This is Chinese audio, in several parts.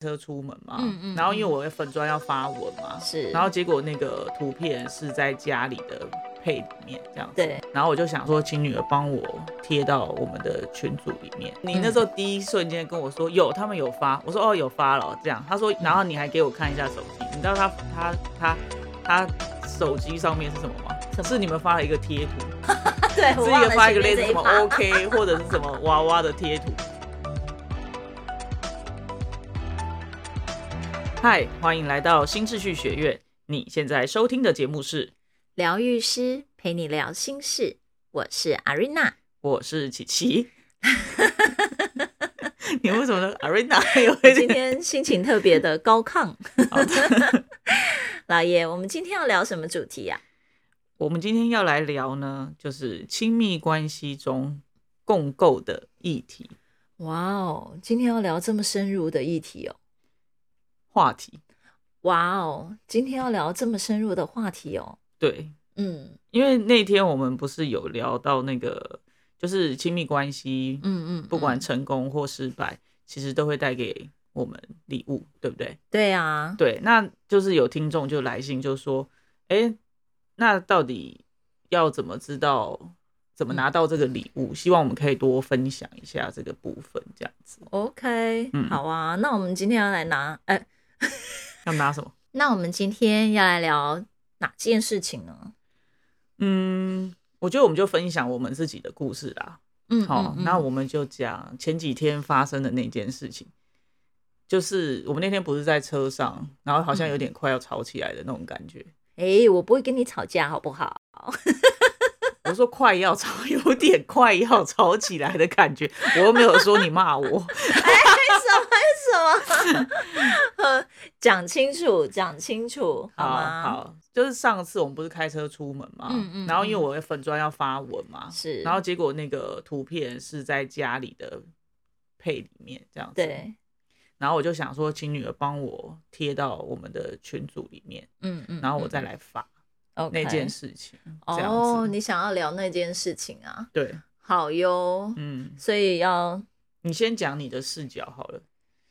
车出门嘛，嗯嗯然后因为我的粉砖要发文嘛，是，然后结果那个图片是在家里的配里面这样子，对，然后我就想说，请女儿帮我贴到我们的群组里面。你嗯那时候第一瞬间跟我说有，他们有发，我说哦有发了，这样。他说，然后你还给我看一下手机，你知道他他他他手机上面是什么吗？是你们发了一个贴图，对，是一个发一个类似什么 OK 或者是什么娃娃的贴图。嗨，欢迎来到新秩序学院。你现在收听的节目是，疗愈师陪你聊心事，我是阿瑞娜。我是琪琪。你为什么呢？Arena 有一今天心情特别的高亢。老爷，我们今天要聊什么主题呀、我们今天要来聊呢，就是亲密关系中共构的议题哇哦，今天要聊这么深入的议题哦。话题。哇哦，今天要聊这么深入的话题哦。对，嗯因为那天我们不是有聊到那个，就是亲密关系，嗯嗯，不管嗯成功或失败，其实都会带给我们礼物，对不对？对啊，对，那就是有听众就来信就说，哎，那到底要怎么知道怎么拿到这个礼物？希望我们可以多分享一下这个部分，这样子。OK，、嗯好啊。那我们今天要来拿，哎、要拿什么？那我们今天要来聊哪件事情呢？嗯，我觉得我们就分享我们自己的故事啦。嗯，好，嗯那我们就讲前几天发生的那件事情，就是我们那天不是在车上，然后好像有点快要吵起来的那种感觉。哎、我不会跟你吵架，好不好？我说快要吵，有点快要吵起来的感觉。我又没有说你骂我，为 什么？讲清楚，讲清楚，好吗？好，就是上次我们不是开车出门嘛，嗯嗯然后因为嗯我的粉砖要发文嘛，是，然后结果那个图片是在家里的配里面这样子，，对，然后我就想说，请女儿帮我贴到我们的群组里面，嗯嗯，然后我再来发嗯那件事情，哦，你想要聊那件事情啊？对，好哟，嗯，所以要你先讲你的视角好了，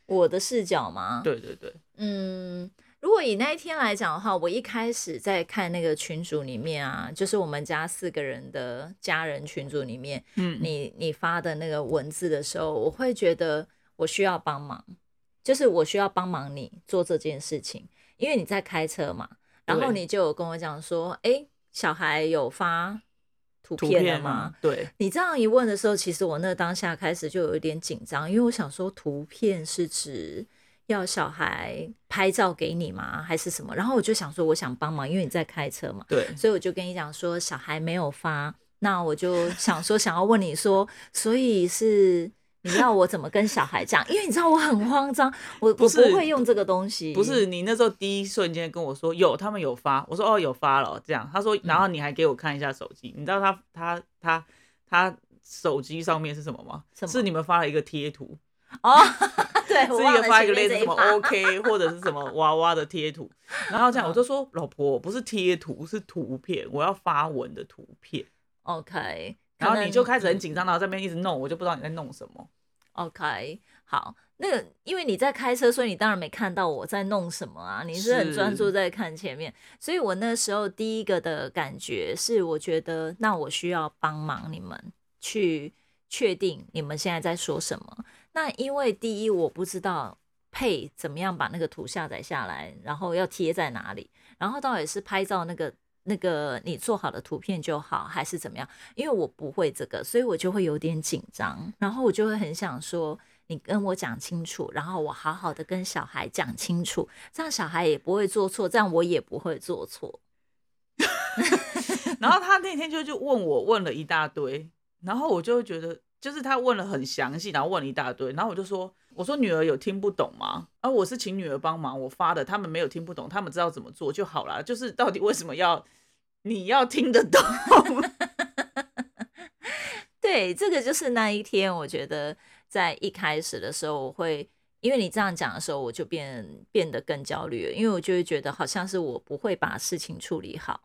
我的视角吗？，对对对，嗯，如果以那一天来讲的话，我一开始在看那个群组里面啊，就是我们家四个人的家人群组里面，嗯，你你发的那个文字的时候，我会觉得我需要帮忙，就是我需要帮忙你做这件事情，因为你在开车嘛，然后你就有跟我讲说，哎，小孩有发图图片了吗？？对，你这样一问的时候，其实我那当下开始就有一点紧张，因为我想说，图片是指要小孩拍照给你吗，还是什么？然后我就想说，我想帮忙，因为你在开车嘛，对，所以我就跟你讲说，小孩没有发，那我就想说，想要问你说，所以是你要我怎么跟小孩讲？因为你知道我很慌张，我我不会用这个东西，不是你那时候第一瞬间跟我说有，他们有发，我说哦有发了，这样，他说，然后你还给我看一下手机，你知道他他他他手机上面是什么吗？什么？是你们发了一个贴图，哦，对，我是一个发一个类似什么 OK 或者是什么娃娃的贴图，然后这样我就说老婆不是贴图是图片，我要发文的图片，OK，然后你就开始很嗯紧张，然后在那边一直弄，我就不知道你在弄什么。OK，好，那个因为你在开车，所以你当然没看到我在弄什么啊，你是很专注在看前面，所以我那时候第一个的感觉是，我觉得那我需要帮忙你们去确定你们现在在说什么。那因为第一我不知道配怎么样把那个图下载下来，然后要贴在哪里，然后到底是拍照那个。那个你做好的图片就好，还是怎么样？因为我不会这个，所以我就会有点紧张，然后我就会很想说，你跟我讲清楚，然后我好好的跟小孩讲清楚，这样小孩也不会做错，这样我也不会做错。然后他那天就就问我问了一大堆，然后我就会觉得，就是他问了很详细，然后问了一大堆，然后我就说，我说女儿有听不懂吗？啊，我是请女儿帮忙，我发的，他们没有听不懂，他们知道怎么做就好啦。就是到底为什么要你要听得懂？对，这个就是那一天，我觉得在一开始的时候，我会因为你这样讲的时候，我就变变得更焦虑了，因为我就会觉得好像是我不会把事情处理好，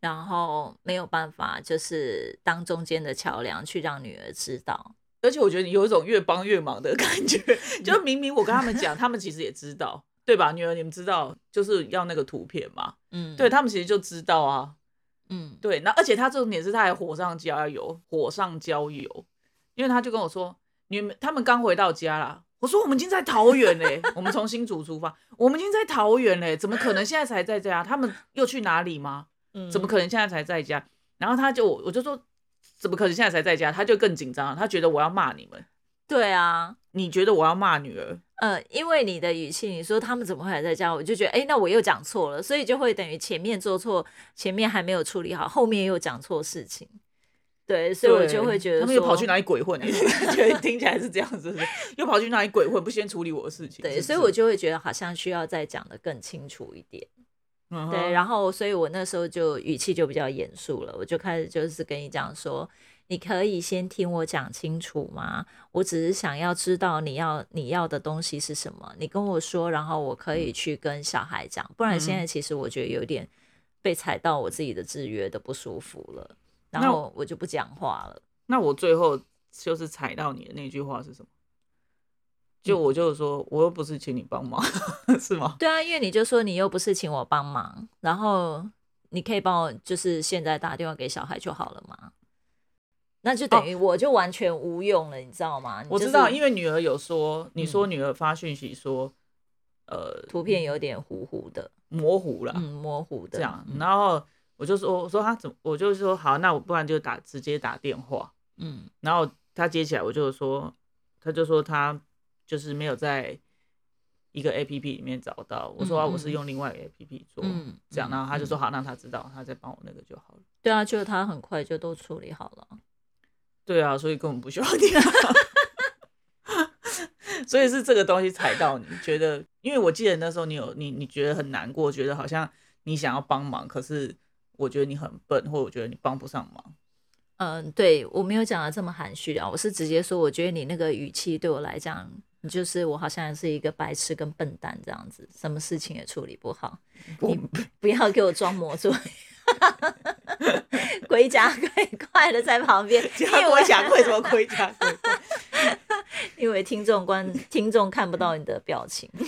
然后没有办法就是当中间的桥梁去让女儿知道而且我觉得你有一种越帮越忙的感觉，就明明我跟他们讲，他们其实也知道，对吧？女儿，你们知道就是要那个图片嘛？嗯，对他们其实就知道啊。嗯，对，那而且他重点是他还火上浇油，火上浇油，因为他就跟我说，你们他们刚回到家啦。我说我们已经在桃园嘞，我们从新竹出发，我们已经在桃园嘞，怎么可能现在才在家？他们又去哪里吗？嗯怎么可能现在才在家？然后他就我就说，怎么可能现在才在家？他就更紧张了，他觉得我要骂你们，对啊，你觉得我要骂女儿？呃，因为你的语气，你说他们怎么会还在家，我就觉得，哎，那我又讲错了，所以就会等于前面做错，前面还没有处理好，后面又讲错事情。对，所以我就会觉得他们又跑去哪里鬼混？觉得听起来是这样子，又跑去哪里鬼混？不先处理我的事情？对，是是所以我就会觉得好像需要再讲的更清楚一点。嗯哼对，然后所以我那时候就语气就比较严肃了，我就开始就是跟你讲说，你可以先听我讲清楚吗？我只是想要知道你要你要的东西是什么，你跟我说，然后我可以去跟小孩讲，不然现在其实我觉得有点被踩到我自己的制约的不舒服了，然后我就不讲话了。那我最后就是踩到你的那句话是什么？就我就说，我又不是请你帮忙，是吗？对啊，因为你就说你又不是请我帮忙，然后你可以帮我就是现在打电话给小孩就好了嘛。那就等于我就完全无用了，你知道吗？就是我知道，因为女儿有说，你说嗯。女儿发讯息说，呃，图片有点糊糊的，模糊了，嗯，模糊的这样，嗯。然后我就说，我说他怎么，我就说好，那我不然就打直接打电话，嗯。然后他接起来，我就说，他就说他就是没有在一个 A P P 里面找到，我说、啊、我是用另外一个 A P P 做，嗯这样，嗯然后他就说好，让他知道，他再帮我那个就好了。对啊，就是他很快就都处理好了。对啊，所以根本不需要你。所以是这个东西踩到你，觉得，因为我记得那时候你有你你觉得很难过，觉得好像你想要帮忙，可是我觉得你很笨，或我觉得你帮不上忙。嗯，对我没有讲的这么含蓄啊，我是直接说，我觉得你那个语气对我来讲，你就是我好像是一个白痴跟笨蛋这样子，什么事情也处理不好，你不要给我装模作样。龟甲鬼怪的在旁边，加龟甲贵什么龟甲贵贵？因为听众观听众看不到你的表情。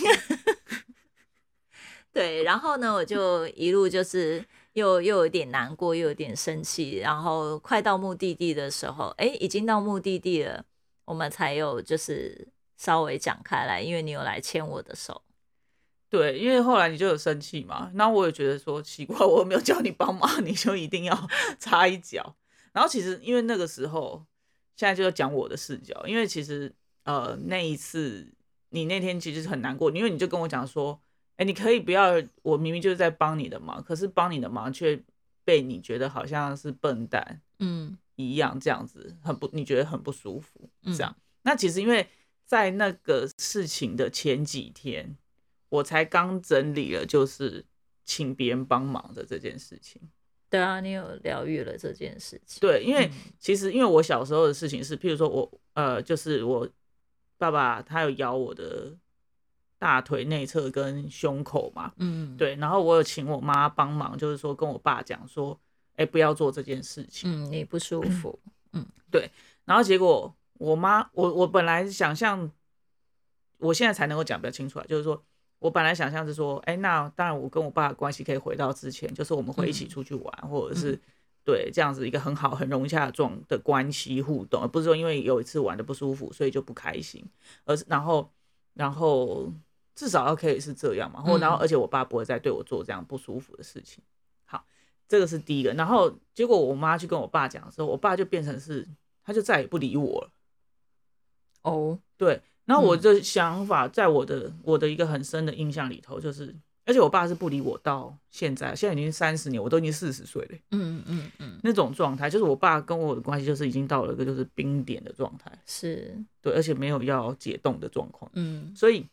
对，然后呢，我就一路就是又又有点难过，又有点生气，然后快到目的地的时候，哎，已经到目的地了，我们才有就是稍微讲开来，因为你有来牵我的手。对，因为后来你就有生气嘛，那我也觉得说奇怪，我没有叫你帮忙，你就一定要 插一脚。然后其实因为那个时候，现在就要讲我的视角，因为其实呃那一次你那天其实很难过，因为你就跟我讲说，哎，你可以不要，我明明就是在帮你的忙，可是帮你的忙却被你觉得好像是笨蛋嗯一样，这样子很不，你觉得很不舒服，嗯这样。那其实因为在那个事情的前几天，我才刚整理了，就是请别人帮忙的这件事情。对啊，你有疗愈了这件事情。对，因为嗯其实因为我小时候的事情是，譬如说我呃，就是我爸爸他有咬我的大腿内侧跟胸口嘛，嗯，对，然后我有请我妈帮忙，就是说跟我爸讲说，哎、不要做这件事情。嗯，你不舒服。嗯，对然后结果我妈，我我本来想象，我现在才能够讲比较清楚啊，就是说我本来想象是说，哎，那当然我跟我爸的关系可以回到之前，就是我们会一起出去玩，或者是、对这样子一个很好、很融洽的状的关系互动，而不是说因为有一次玩的不舒服，所以就不开心，而是然后然后至少要可以是这样嘛，或然后嗯。而且我爸不会再对我做这样不舒服的事情。好，这个是第一个。然后结果我妈去跟我爸讲的时候，我爸就变成是他就再也不理我了。哦，对，然后我嗯的想法，在我的我的一个很深的印象里头，就是，而且我爸是不理我到现在，现在已经三十年，我都已经四十岁了，嗯嗯嗯，那种状态，就是我爸跟我的关系就是已经到了一个就是冰点的状态，是，对，而且没有要解冻的状况，嗯所以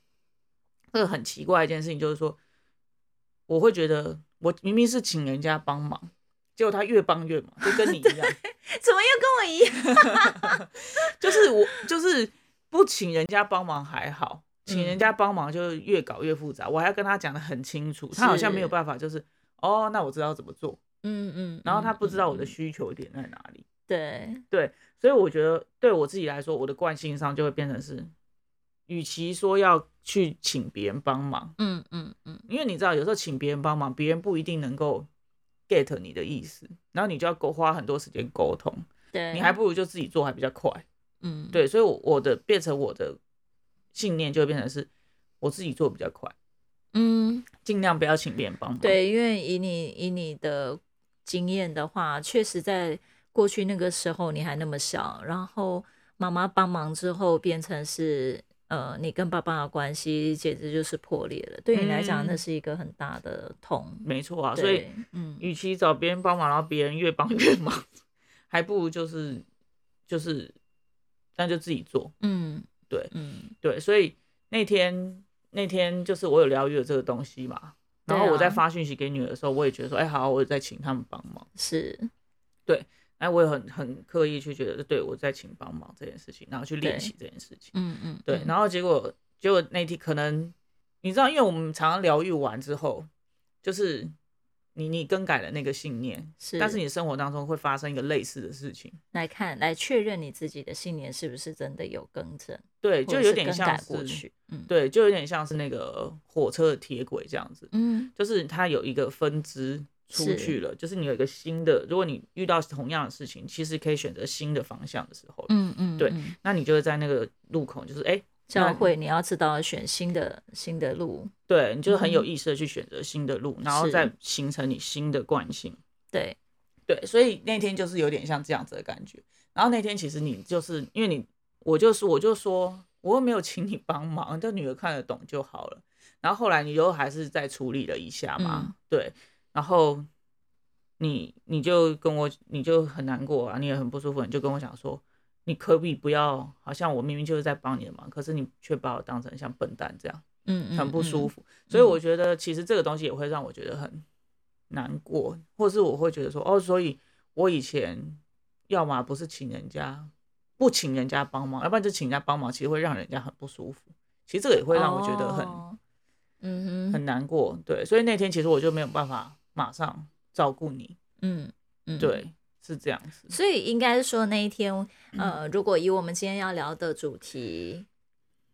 这个很奇怪一件事情就是说，我会觉得我明明是请人家帮忙，结果他越帮越忙，就跟你一样。怎么又跟我一样？就是我就是不请人家帮忙还好，请人嗯。家帮忙就越搞越复杂，我还要跟他讲的很清楚，他好像没有办法，就是哦，那我知道怎么做，嗯嗯，然后他嗯不知道我的嗯需求点在哪里，对，所以我觉得对我自己来说，我的惯性上就会变成是，与其说要去请别人帮忙，嗯嗯嗯，因为你知道有时候请别人帮忙，别人不一定能够 get 你的意思，然后你就要沟花很多时间沟通，对，你。还不如就自己做还比较快。嗯，对，所以我我的变成我的信念就会变成是我自己做比较快，嗯，尽量不要请别人帮忙。，对，因为以你以你的经验的话，确实在过去那个时候你还那么小，然后妈妈帮忙之后变成是呃你跟爸爸的关系简直就是破裂了，对你来讲那嗯是一个很大的痛。没错啊，所以，嗯，与其找别人帮忙，然后别人越帮越忙，还不如就是就是那就自己做。嗯，对嗯，对，所以那天那天就是我有疗愈了这个东西嘛，然后我在发讯息给女儿的时候，我也觉得说，哎、好，我在请他们帮忙，是，对哎，我也很很刻意去觉得，对我在请帮忙这件事情，然后去练习这件事情。嗯嗯，对，嗯然后结果结果那天可能你知道，因为我们常常疗愈完之后，就是你你更改了那个信念，是，但是你生活当中会发生一个类似的事情，来看来确认你自己的信念是不是真的有更正，对，就有点像是过去，嗯，对，就有点像是那个火车的铁轨这样子，嗯，就是它有一个分支出去了，就是你有一个新的，如果你遇到同样的事情，其实可以选择新的方向的时候，嗯嗯，对嗯。那你就会在那个路口，就是哎。那教会你要知道选新的新的路，对，你就是很有嗯意识的去选择新的路，然后再形成你新的惯性。对，对，所以那天就是有点像这样子的感觉。然后那天其实你就是因为你，我就是我就说我又没有请你帮忙，这女儿看得懂就好了。然后后来你又还是再处理了一下嘛，嗯对，然后你你就跟我你就很难过啊，你也很不舒服，你就跟我讲说，你可不可以不要，好像我明明就是在帮你的忙，可是你却把我当成像笨蛋这样。嗯，很不舒服，服。所以我觉得其实这个东西也会让我觉得很难过，或是我会觉得说，哦，所以我以前要么不是请人家，不请人家帮忙，要不然就请人家帮忙，其实会让人家很不舒服。其实这个也会让我觉得很、哦嗯哼，很难过，对。所以那天其实我就没有办法马上照顾你，嗯嗯，对，是这样子。所以应该说那一天，嗯。呃，如果以我们今天要聊的主题，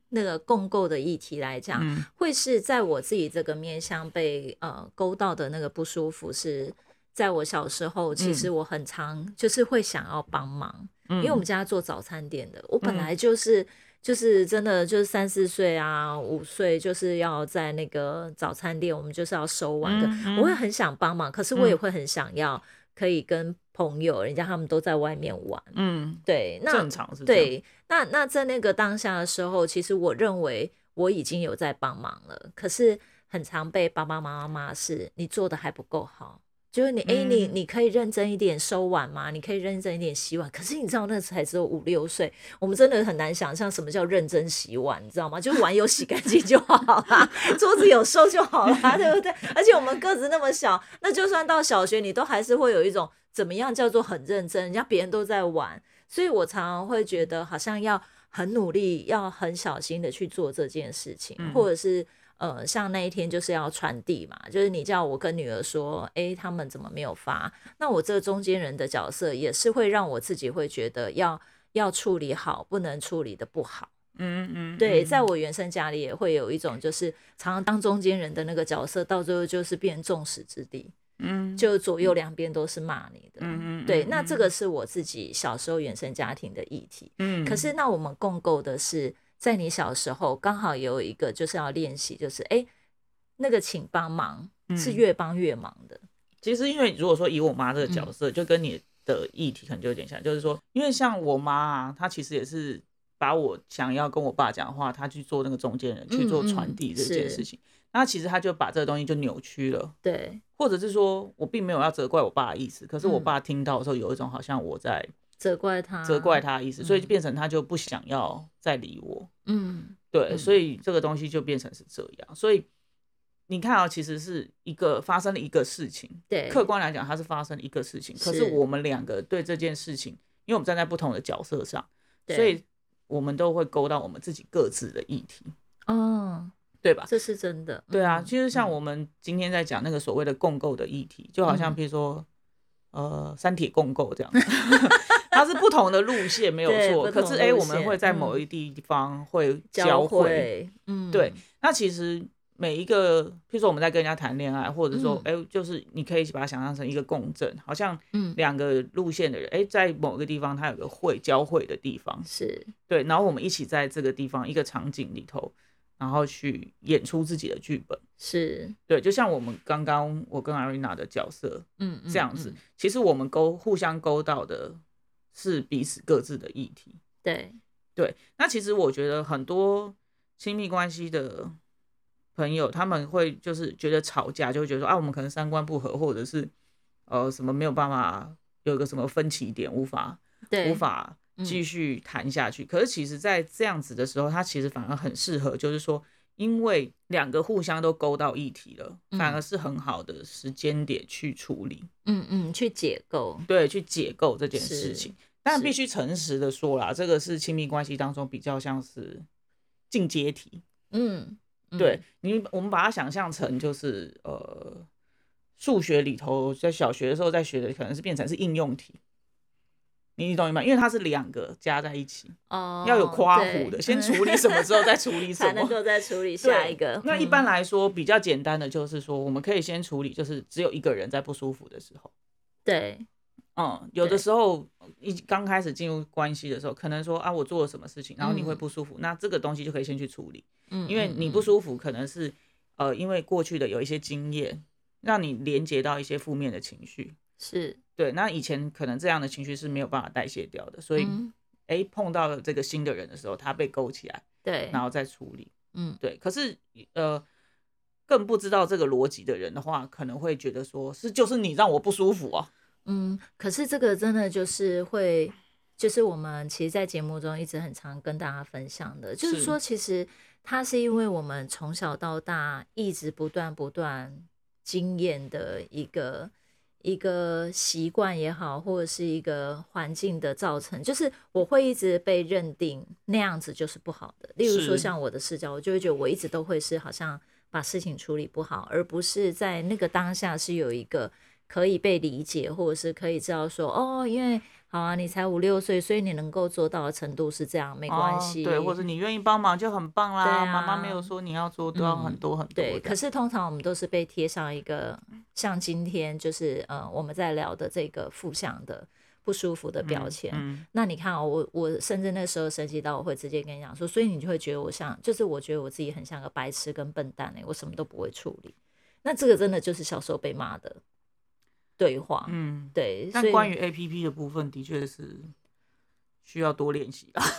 那个共构的议题来讲，嗯会是在我自己这个面向被呃勾到的那个不舒服是。在我小时候，其实我很常就是会想要帮忙，嗯因为我们家做早餐店的，我本嗯。来就是、就是真的就是三四岁啊，五岁就是要在那个早餐店，我们就是要收碗的，我会很想帮忙，可是我也嗯会很想要可以跟朋友，人家他们都在外面玩，嗯，对，那正常是对，那那在那个当下的时候，其实我认为我已经有在帮忙了，可是很常被爸爸妈妈骂是你做的还不够好。就是你，哎、你嗯你可以认真一点收碗吗？你可以认真一点洗碗。可是你知道，那才只有五六岁，我们真的很难想象什么叫认真洗碗，你知道吗？就碗有洗干净就好啦，桌子有收就好啦，对不对？而且我们个子那么小，那就算到小学，你都还是会有一种怎么样叫做很认真，人家别人都在玩，所以我常常会觉得好像要很努力，要很小心的去做这件事情，嗯或者是呃，像那一天就是要传递嘛，就是你叫我跟女儿说，诶，他们怎么没有发？那我这个中间人的角色也是会让我自己会觉得要要处理好，不能处理的不好。嗯嗯，对，嗯在我原生家里也会有一种，就是常常当中间人的那个角色，到最后就是变众矢之的，嗯就左右两边都是骂你的。嗯嗯对，那这个是我自己小时候原生家庭的议题。嗯，可是那我们共构的是，在你小时候刚好有一个就是要练习，就是哎、诶那个请帮忙是嗯。越帮越忙的。其实，因为如果说以我妈这个嗯。角色，就跟你的议题可能就有点像，就是说，因为像我妈啊，她其实也是把我想要跟我爸讲的话，她去做那个中间人，去做嗯传递这件事情。那其实她就把这个东西就扭曲了，对，或者是说我并没有要责怪我爸的意思，可是我嗯。爸听到的时候有一种好像我在责怪他，责怪。他的意思，所以就嗯变成他就不想要再理我。嗯，对，嗯。所以这个东西就变成是这样。所以你看啊，其实是一个发生了一个事情，对，客观来讲，它是发生了一个事情，可是是我们两个对这件事情，因为我们站在不同的角色上，对。所以我们都会勾到我们自己各自的议题，哦，对吧？这是真的。对啊，嗯其实像嗯。我们今天在讲那个所谓的共构的议题，就好像嗯。比如说，呃，三铁共构这样，它是不同的路线没有错，可是哎、路我们线会在某嗯一地方会交交汇。嗯，对，那其实每一个，譬如说我们在跟人家谈恋爱，或者说哎、就是你可以把它想象成一个共振，好像嗯，两个路线的人，哎、在某个地方它有个会交汇的地方，是，对，然后我们一起在这个地方一个场景里头，然后去演出自己的剧本。是，对，就像我们刚刚我跟 Arena 的角色嗯，嗯这样子，嗯。其实我们勾互相勾到的是彼此各自的议题。对，对，那其实我觉得很多亲密关系的朋友，他们会就是觉得吵架，就会觉得说啊，我们可能三观不合，或者是呃什么没有办法有一个什么分歧点，无法对，无法嗯继续谈下去。可是其实，在这样子的时候，他其实反而很适合，就是说，因为两个互相都勾到议题了，反嗯而是很好的时间点去处理，嗯嗯，去解构，对，去解构这件事情。但必须诚实的说啦，这个是亲密关系当中比较像是进阶题。嗯，嗯对，你，我们把它想象成就是呃，数学里头在小学的时候在学的，可能是变成是应用题。你你懂吗？因为它是两个加在一起，哦，要有夸对弧的，先嗯处理什么之后再处理什才能么。够再处理 下一个。那一嗯般来说，比较简单的就是说，我们可以先处理，就是只有一个人在不舒服的时候。对，嗯，有的对时候一刚开始进入关系的时候，可能说啊，我做了什么事情，然后你会嗯不舒服，那这个东西就可以先去处理。嗯，因为嗯你不，舒服，可能是呃，因为过去的有一些经验，让你连接到一些负面的情绪。嗯是，对，那以前可能这样的情绪是没有办法代谢掉的，所以嗯哎、诶碰到了这个新的人的时候，他被勾起来，对，然后再处理。嗯，对，可是呃，更不知道这个逻辑的人的话，可能会觉得说是就是你让我不舒服啊。嗯，可是这个真的就是会，就是我们其实，在节目中一直很常跟大家分享的，就是是说，其实它是因为我们从小到大一直不断不断经验的一个一个习惯也好，或者是一个环境的造成，就是我会一直被认定那样子就是不好的。例如说，像我的视角，我就会觉得我一直都会是好像把事情处理不好，而不是在那个当下是有一个。可以被理解，或者是可以知道说，哦，因为好啊，你才五六岁，所以你能够做到的程度是这样，没关系、哦对，或者你愿意帮忙就很棒啦。妈妈没有说你要做都要很嗯多很多的。对，可是通常我们都是被贴上一个像今天就是呃我们在聊的这个负向的不舒服的标签。嗯，那你看哦，我我甚至那时候升级到我会直接跟你讲说，所以你就会觉得我像，就是我觉得我自己很像个白痴跟笨蛋哎、我什么都不会处理。那这个真的就是小时候被骂的对话，嗯，对。但关于 A P P 的部分，的确是需要多练习啦。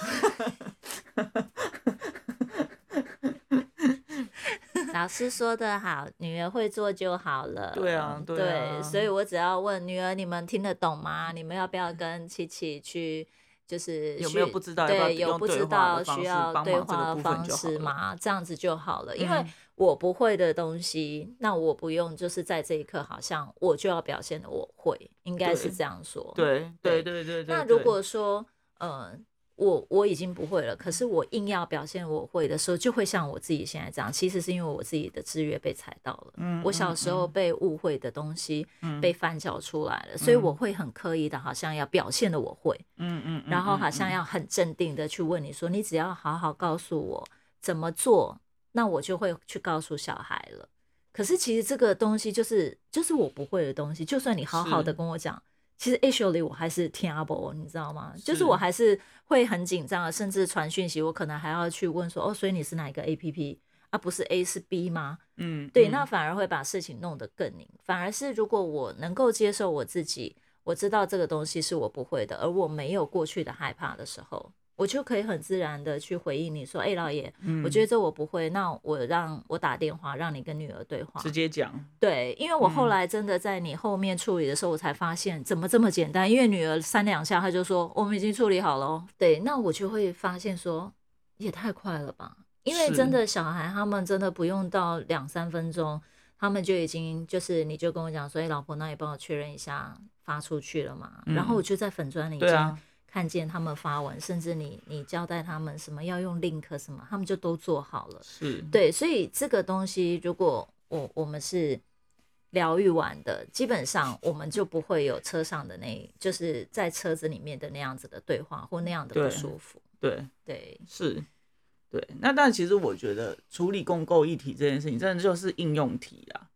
老师说的好，女儿会做就好了。对啊对啊所以我只要问女儿，你们听得懂吗？你们要不要跟琪琪去？就是有没有不知道对，有不知道需要对话的方式吗？这样子就好了。因为嗯我不会的东西，那我不用，就是在这一刻，好像我就要表现的我会，应该是这样说。对对对对对对。那如果说，呃，我我已经不会了，可是我硬要表现我会的时候，就会像我自己现在这样。其实是因为我自己的制约被踩到了，嗯我小时候嗯被误会的东西嗯被翻搅出来了，所以嗯我会很刻意的，好像要表现的我会，嗯嗯嗯，然后好嗯像要很镇定的去问你说，你只要好好告诉我怎么做，那我就会去告诉小孩了。可是其实这个东西就是就是我不会的东西，就算你好好的跟我讲，其实 actually 我还是听不懂，你知道吗？就是是我还是会很紧张的，甚至传讯息，我可能还要去问说，哦，所以你是哪一个 A P P 啊？不是 A 是 B 吗？嗯，对，嗯那反而会把事情弄得更拧。反而是如果我能够接受我自己，我知道这个东西是我不会的，而我没有过去的害怕的时候，我就可以很自然的去回应你说：“哎、老爷，我觉得这我不会，那我让我打电话让你跟女儿对话。”直接讲，对，因为我后嗯来真的在你后面处理的时候，我才发现怎么这么简单。因为女儿三两下，她就说我们已经处理好了哦。对，那我就会发现说也太快了吧？因为真的小孩他们真的不用到两三分钟，他们就已经就是你就跟我讲说，哎、老婆，那你帮我确认一下发出去了嘛？然后嗯我就在粉砖里对啊看见他们发文，甚至你你交代他们什么要用 link 什么，他们就都做好了。是，对，所以这个东西，如果我我们是疗愈完的，基本上我们就不会有车上的那，就是在车子里面的那样子的对话或那样的不舒服。对，对，是，对。那但其实我觉得处理共构议题这件事情，真的就是应用题啊。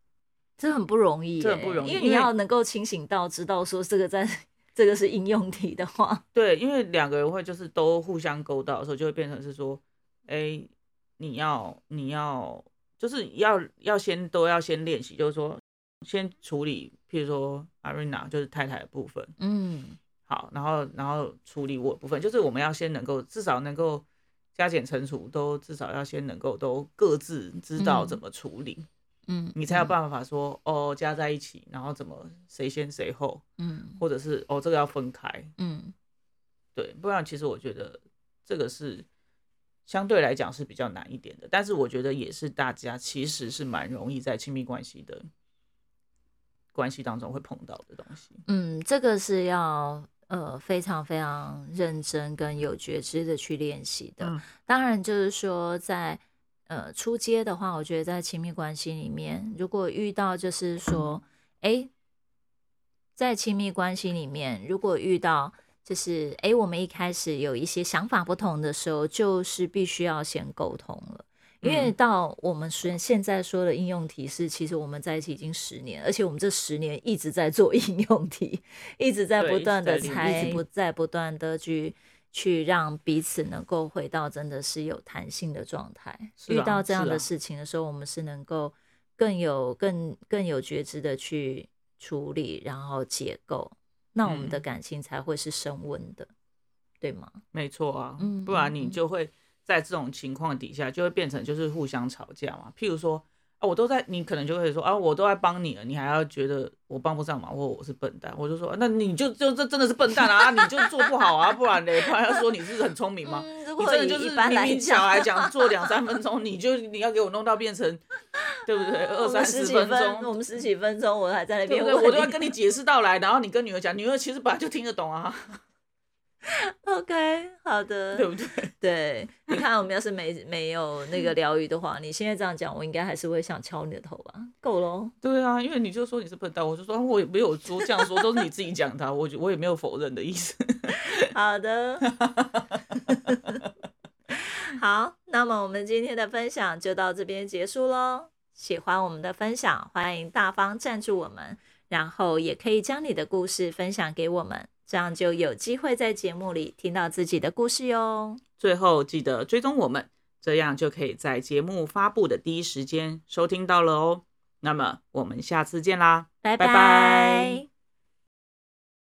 这很不容易耶，这很不容易因为你要能够清醒到知道说这个在这个是应用题的话，对，因为两个人会就是都互相勾到的时候，就会变成是说，哎、你要你要就是要要先都要先练习，就是说先处理，譬如说 Arena 就是太太的部分，嗯。好，然后然后处理我的部分，就是我们要先能够至少能够加减乘除都至少要先能够都各自知道怎嗯么处理，嗯，你才有办法说哦加在一起，然后怎么谁先谁后，嗯。或者是哦这个要分开，嗯。对，不然其实我觉得这个是相对来讲是比较难一点的，但是我觉得也是大家其实是蛮容易在亲密关系的关系当中会碰到的东西。嗯，这个是要呃非常非常认真跟有觉知的去练习的。嗯。当然，就是说在呃出街的话，我觉得在亲密关系里面，如果遇到就是说，哎，在亲密关系里面，如果遇到就是哎，诶我们一开始有一些想法不同的时候，就是必须要先沟通了。因为嗯到我们现现在说的应用题是，其实我们在一起已经十年，而且我们这十年一直在做应用题，一直在不断的猜，习不在不断的去去让彼此能够回到真的是有弹性的状态。遇到这样的事情的时候，我们是能够更有更更有觉知的去处理，然后解构，那我们的嗯感情才会是升温的，对吗？没错啊，嗯不然你就会在这种情况底下，就会变成就是互相吵架嘛。譬如说啊，我都在，你可能就会说啊，我都在帮你了，你还要觉得我帮不上忙，或我是笨蛋，我就说，那你就就这真的是笨蛋啊，你就做不好啊，不然嘞，不然要说你是很聪明吗？嗯，如你果以真的就是明明小讲，孩讲做两三分钟，你就你要给我弄到变成，对不对？二三十分，我，们十几分钟，我还在那边对对？我都要跟你解释到来，然后你跟女儿讲，女儿其实本来就听得懂啊，OK，好的，对不对？对，你看，我们要是没没有那个疗愈的话，你现在这样讲，我应该还是会想敲你的头吧？够喽。对啊，因为你就说你是笨蛋，我就说啊我也没有说这样说，都是你自己讲的啊，我我也没有否认的意思。好的，好，那么我们今天的分享就到这边结束喽。喜欢我们的分享，欢迎大方赞助我们，然后也可以将你的故事分享给我们，这样就有机会在节目里听到自己的故事哟。最后记得追踪我们，这样就可以在节目发布的第一时间收听到了哦。那么我们下次见啦，拜拜拜